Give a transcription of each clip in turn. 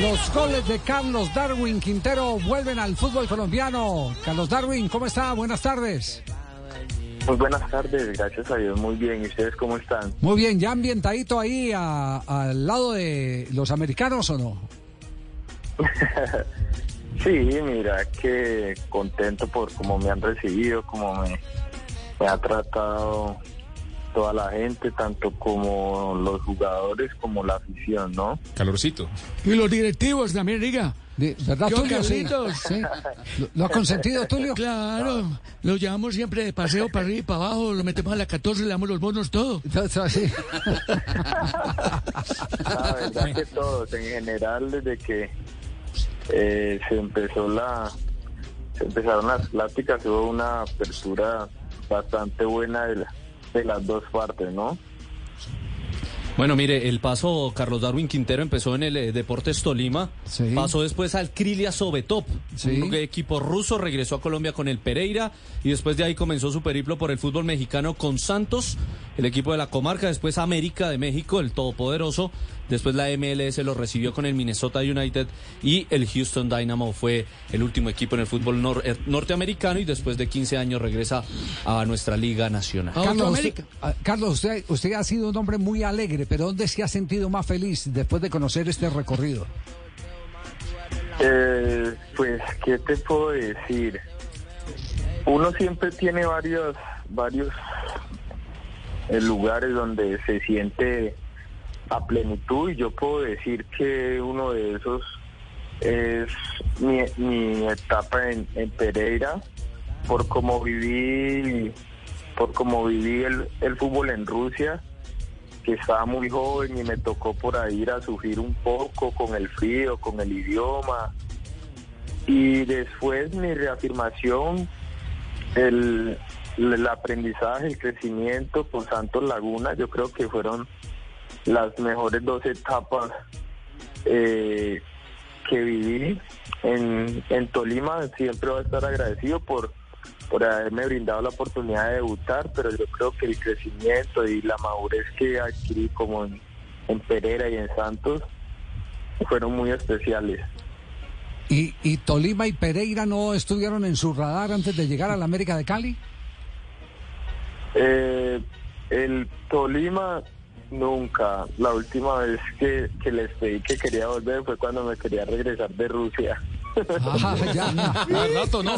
Los goles de Carlos Darwin Quintero vuelven al fútbol colombiano. Carlos Darwin, ¿cómo está? Buenas tardes. Muy buenas tardes, gracias a Dios, muy bien. ¿Y ustedes cómo están? Muy bien, ¿ya ambientadito ahí a- al lado de los americanos o no? Sí, mira, que contento por cómo me han recibido, cómo me, me ha tratado toda la gente, tanto como los jugadores como la afición, ¿no? Calorcito. Y los directivos también, diga. ¿Verdad, Tulio? Sí. Carlitos. Sí. ¿Lo, lo ha consentido, Tulio? Claro, lo llevamos siempre de paseo para arriba y para abajo, lo metemos a la 14, le damos los bonos, todo. Sí. La verdad que todos, en general, desde que eh, se empezó la, se empezaron las pláticas, hubo una apertura bastante buena de, la- de las dos partes, ¿no? Bueno, mire, el paso Carlos Darwin Quintero empezó en el eh, Deportes Tolima, Sí. pasó después al Krilia Sobetop, Sí. un equipo ruso, regresó a Colombia con el Pereira y después de ahí comenzó su periplo por el fútbol mexicano con Santos, el equipo de la comarca, después América de México, el todopoderoso, después la MLS lo recibió con el Minnesota United y el Houston Dynamo fue el último equipo en el fútbol nor- eh, norteamericano y después de 15 años regresa a nuestra liga nacional. A otro Carlos, usted, ah, Carlos usted, usted ha sido un hombre muy alegre, pero ¿dónde se ha sentido más feliz después de conocer este recorrido? Eh, pues, ¿qué te puedo decir? Uno siempre tiene varios, varios eh, lugares donde se siente a plenitud y yo puedo decir que uno de esos es mi, mi etapa en, Pereira por cómo viví por cómo viví el, el fútbol en Rusia que estaba muy joven y me tocó por ahí ir a sufrir un poco con el frío, con el idioma. Y después mi reafirmación, el, aprendizaje, el crecimiento con Santos Laguna, yo creo que fueron las mejores dos etapas eh, que viví en, en Tolima. Siempre voy a estar agradecido por, por haberme brindado la oportunidad de debutar, pero yo creo que el crecimiento y la madurez que adquirí como en, en Pereira y en Santos fueron muy especiales. ¿Y, ¿Y Tolima y Pereira no estuvieron en su radar antes de llegar a la América de Cali? Eh, el Tolima nunca. La última vez que, que les pedí que quería volver fue cuando me quería regresar de Rusia. Ah, ya. Al rato, ¿no?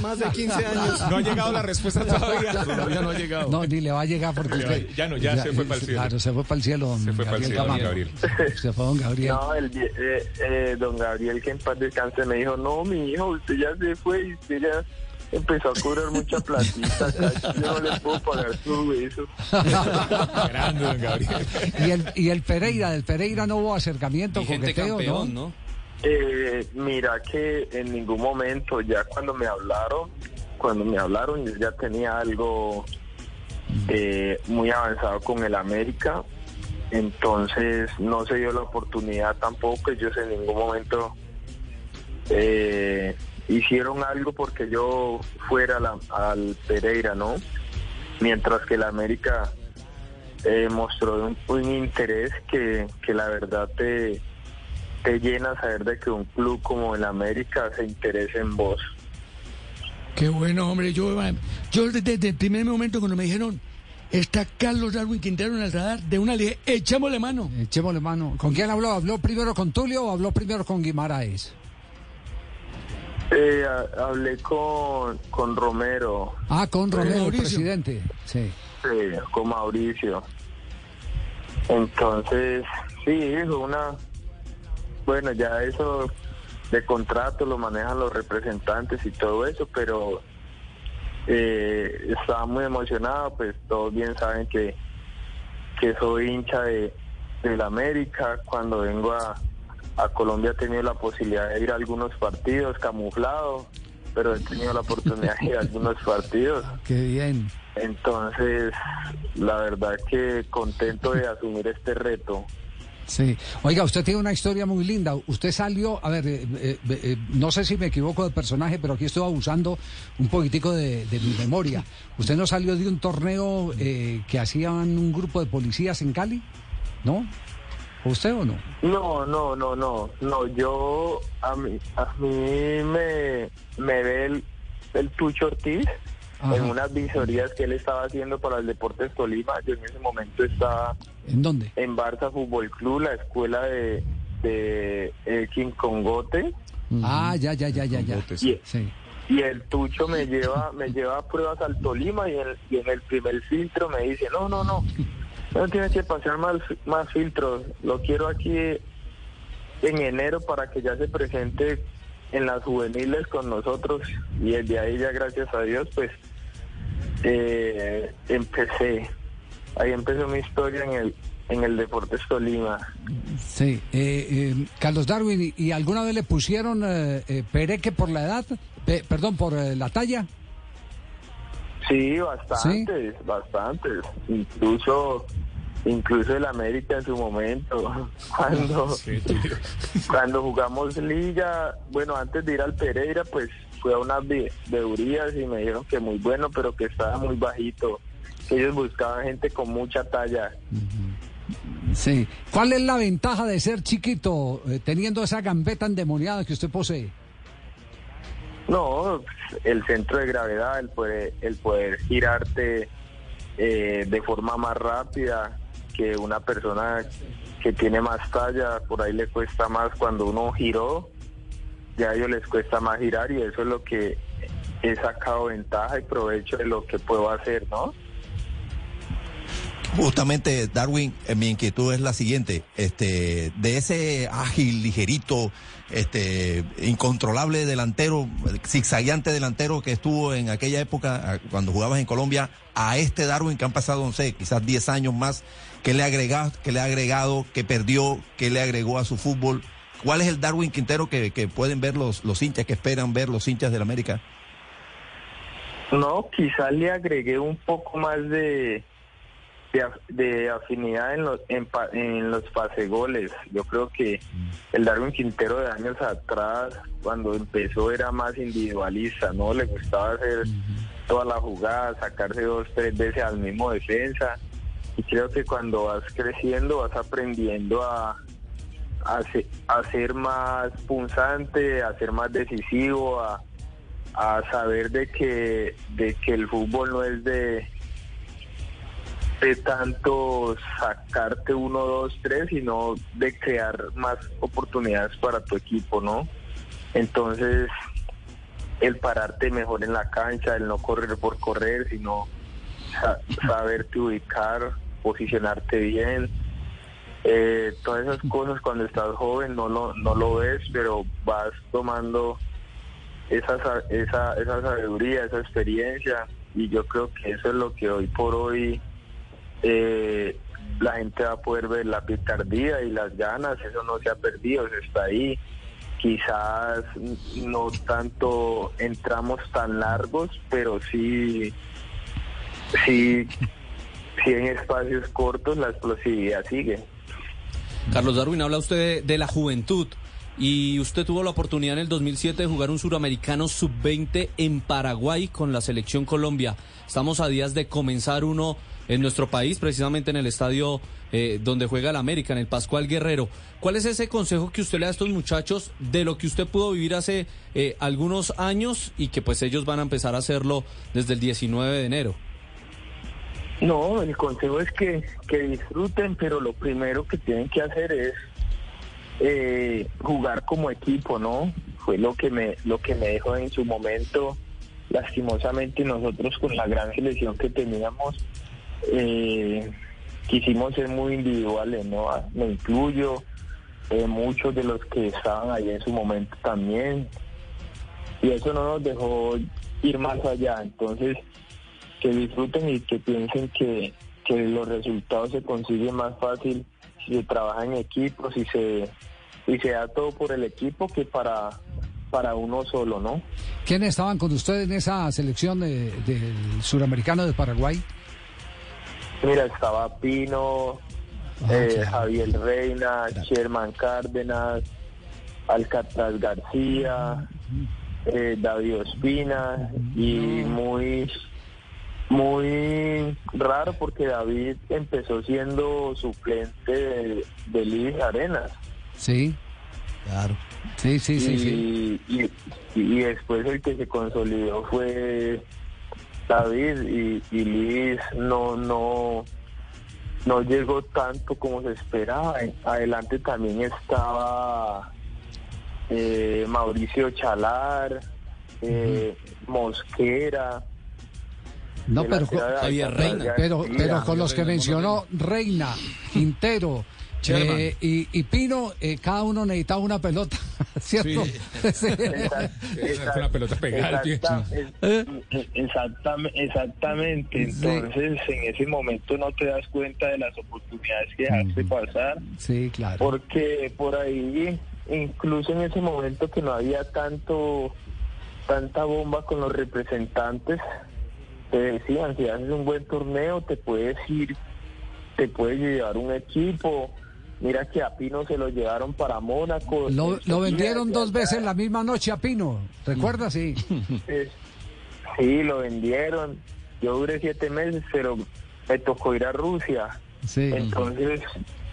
Más de 15 años. No ha llegado la respuesta todavía. Todavía no ha llegado. No, ni le va a llegar porque va- usted- ya no, ya se fue pa'l cielo. Claro, se fue para el cielo. don Se fue pa'l Gabriel cielo, don. Gabriel. Se fue don Gabriel. No, el, eh, eh, don Gabriel, que en paz descanse, me dijo, no, mi hijo, usted ya se fue y usted ya empezó a cobrar mucha platita. Yo no le puedo pagar su eso. Grande, don Gabriel. Y el, y el Pereira, del Pereira no hubo acercamiento, Y gente coqueteo, campeón, ¿no? ¿no? Eh, mira que en ningún momento, ya cuando me hablaron, cuando me hablaron, yo ya tenía algo eh, muy avanzado con el América, entonces no se dio la oportunidad tampoco, ellos en ningún momento eh, hicieron algo porque yo fuera al Pereira, ¿no? Mientras que el América eh, mostró un, un interés que, que la verdad te, te llena saber de que un club como el América se interese en vos. Qué bueno, hombre. Yo, yo desde, el primer momento cuando me dijeron, está Carlos Darwin Quintero en el radar, de una le dije, echémosle mano. Echémosle mano. ¿Con quién habló? ¿Habló primero con Tulio o habló primero con Guimaraes? Eh, ha- hablé con, con Romero, Ah, con Romero, Mauricio. presidente. Sí. eh, con Mauricio. Entonces, sí, fue una... Bueno, ya eso de contrato lo manejan los representantes y todo eso, pero eh, estaba muy emocionado, pues todos bien saben que, que soy hincha de del América, cuando vengo a, a Colombia he tenido la posibilidad de ir a algunos partidos camuflados, pero he tenido la oportunidad de ir a algunos partidos. Qué bien. Entonces, la verdad que contento de asumir este reto. Sí. Oiga, usted tiene una historia muy linda. Usted salió, a ver, eh, eh, eh, no sé si me equivoco de personaje, pero aquí estoy abusando un poquitico de, mi memoria. ¿Usted no salió de un torneo que hacían un grupo de policías en Cali? ¿No? ¿Usted o no? No, no, no, no, no. Yo, a mí, a mí me, me ve el, el Tucho Ortiz Ajá. en unas visorías que él estaba haciendo para el Deportes Tolima. Yo en ese momento estaba ¿En dónde? en Barça Fútbol Club, la escuela de, de Elkin Congote. Ah, ya, ya, ya, ya, ya. Y, Sí. y el Tucho me lleva me lleva a pruebas al Tolima y en, y en el primer filtro me dice, no, no, no, no tienes que pasar más, más filtros, lo quiero aquí en enero para que ya se presente en las juveniles con nosotros y desde ahí ya gracias a Dios pues eh, empecé, ahí empezó mi historia en el en el Deportes Tolima. Sí. Eh, eh, Carlos Darwin, ¿y- ¿y alguna vez le pusieron eh, eh, pereque por la edad? Pe- perdón, por eh, la talla. Sí, bastantes, bastantes. Incluso, incluso el América en su momento, cuando, Sí, cuando jugamos liga, bueno, antes de ir al Pereira, pues fue a unas vedurías y me dijeron que muy bueno, pero que estaba muy bajito. Que ellos buscaban gente con mucha talla. Sí. ¿Cuál es la ventaja de ser chiquito, eh, teniendo esa gambeta endemoniada que usted posee? No, el centro de gravedad, el poder, el poder girarte eh, de forma más rápida que una persona que tiene más talla, por ahí le cuesta más cuando uno giró, ya a ellos les cuesta más girar y eso es lo que he sacado ventaja y provecho de lo que puedo hacer, ¿no? Justamente, Darwin, eh, mi inquietud es la siguiente, este, de ese ágil, ligerito, este, incontrolable delantero, zigzagueante delantero que estuvo en aquella época cuando jugabas en Colombia, a este Darwin que han pasado, no sé, quizás 10 años más, ¿qué le agregado, qué le ha agregado, que perdió, qué le agregó a su fútbol? ¿Cuál es el Darwin Quintero que, que pueden ver los, los hinchas, que esperan ver los hinchas del América? No, quizás le agregué un poco más de, de, af- de afinidad en los, en, en los pasegoles. Yo creo que el Darwin Quintero de años atrás, cuando empezó, era más individualista, ¿no? Le gustaba hacer toda la jugada, sacarse dos, tres veces al mismo defensa. Y creo que cuando vas creciendo, vas aprendiendo a, a, a ser más punzante, a ser más decisivo, a a saber de que de que el fútbol no es de de tanto sacarte uno, dos, tres, sino de crear más oportunidades para tu equipo, ¿no? Entonces, el pararte mejor en la cancha, el no correr por correr, sino sa- saberte ubicar, posicionarte bien. Eh, todas esas cosas cuando estás joven no lo, no lo ves, pero vas tomando esa, sa- esa, esa sabiduría, esa experiencia y yo creo que eso es lo que hoy por hoy eh, la gente va a poder ver, la picardía y las ganas, eso no se ha perdido, eso está ahí. Quizás no tanto entramos tan largos, pero sí, sí, sí en espacios cortos la explosividad sigue. Carlos Darwin, habla usted de, la juventud y usted tuvo la oportunidad en el 2007 de jugar un suramericano sub-20 en Paraguay con la selección Colombia. Estamos a días de comenzar uno en nuestro país, precisamente en el estadio eh, donde juega el América, en el Pascual Guerrero. ¿Cuál es ese consejo que usted le da a estos muchachos de lo que usted pudo vivir hace eh, algunos años y que pues ellos van a empezar a hacerlo desde el 19 de enero? No, el consejo es que, que disfruten, pero lo primero que tienen que hacer es eh, jugar como equipo, ¿no? Fue lo que me lo que me dejó en su momento, lastimosamente nosotros con la gran selección que teníamos, eh, quisimos ser muy individuales, ¿no? Ah, Me incluyo, eh, muchos de los que estaban ahí en su momento también, y eso no nos dejó ir más allá, entonces que disfruten y que piensen que, que los resultados se consiguen más fácil si se trabaja en equipo, si se, si se da todo por el equipo que para, para uno solo, ¿no? ¿Quiénes estaban con usted en esa selección de- del suramericano de Paraguay? Mira, estaba Pino, Ah, eh. Javier Reina, Sherman Cárdenas, Alcatraz García, eh, David Ospina y muy muy raro porque David empezó siendo suplente de, de Luis Arenas. Sí, Claro. sí, sí, sí. sí. y, y- y después el que se consolidó fue David y, y Luis no no no llegó tanto como se esperaba. Adelante también estaba eh, Mauricio Chalar eh, Mosquera. No, pero, Javier Reina, pero, pero con los que mencionó Reina, Quintero. Eh, y, y Pino, eh, cada uno necesitaba una pelota, ¿cierto? Sí. Exact- Con la pelota pegada exacta- exactam- exactamente. Entonces, en ese momento no te das cuenta de las oportunidades que dejaste pasar, Sí, claro. porque por ahí, incluso en ese momento que no había tanto tanta bomba con los representantes, te decían, si haces un buen torneo, te puedes ir, te puedes llevar un equipo. Mira que a Pino se lo llevaron para Mónaco. Lo, lo vendieron dos veces la misma noche a Pino, ¿recuerda? Sí. sí, lo vendieron. Yo duré siete meses, pero me tocó ir a Rusia. Sí. Entonces,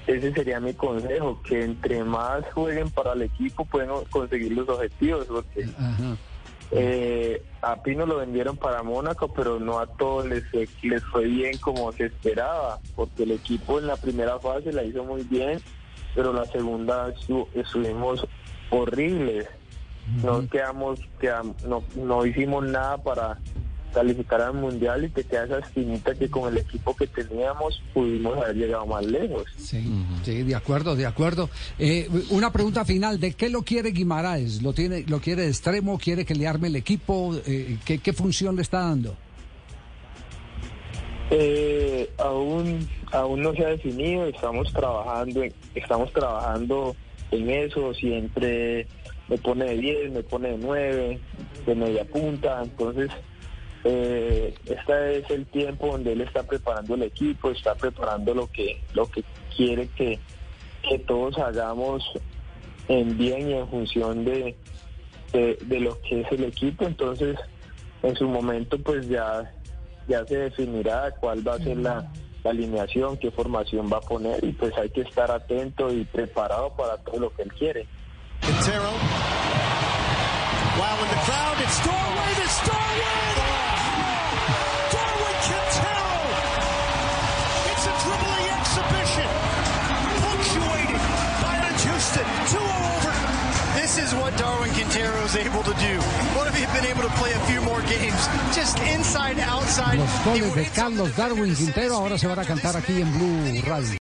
ese sería mi consejo, que entre más jueguen para el equipo pueden conseguir los objetivos, porque Ajá. Eh, a Pino lo vendieron para Mónaco, pero no a todos les, fue- les fue bien como se esperaba, porque el equipo en la primera fase la hizo muy bien, pero la segunda estu- estuvimos horribles. No quedamos, quedam- no, no hicimos nada para calificar al mundial y te queda esa espinita que con el equipo que teníamos pudimos haber llegado más lejos. Sí, sí, de acuerdo, de acuerdo. Eh, una pregunta final, ¿de qué lo quiere Guimaraes? ¿Lo tiene, lo quiere de extremo? ¿Quiere que le arme el equipo? Eh, ¿qué, ¿Qué función le está dando? Eh, aún aún no se ha definido, estamos trabajando en, estamos trabajando en eso, siempre me pone de 10, me pone de 9, de media punta, entonces eh, este es el tiempo donde él está preparando el equipo, está preparando lo que lo que quiere que, que todos hagamos en bien y en función de, de, lo que es el equipo, entonces en su momento pues ya ya se definirá cuál va a ser la, la alineación, qué formación va a poner y pues hay que estar atento y preparado para todo lo que él quiere. Quintero. Able to do. What if he had been able to play a few more games? Just inside, outside. Los goles de Carlos Darwin Quintero ahora se van a cantar aquí en Blue Radio.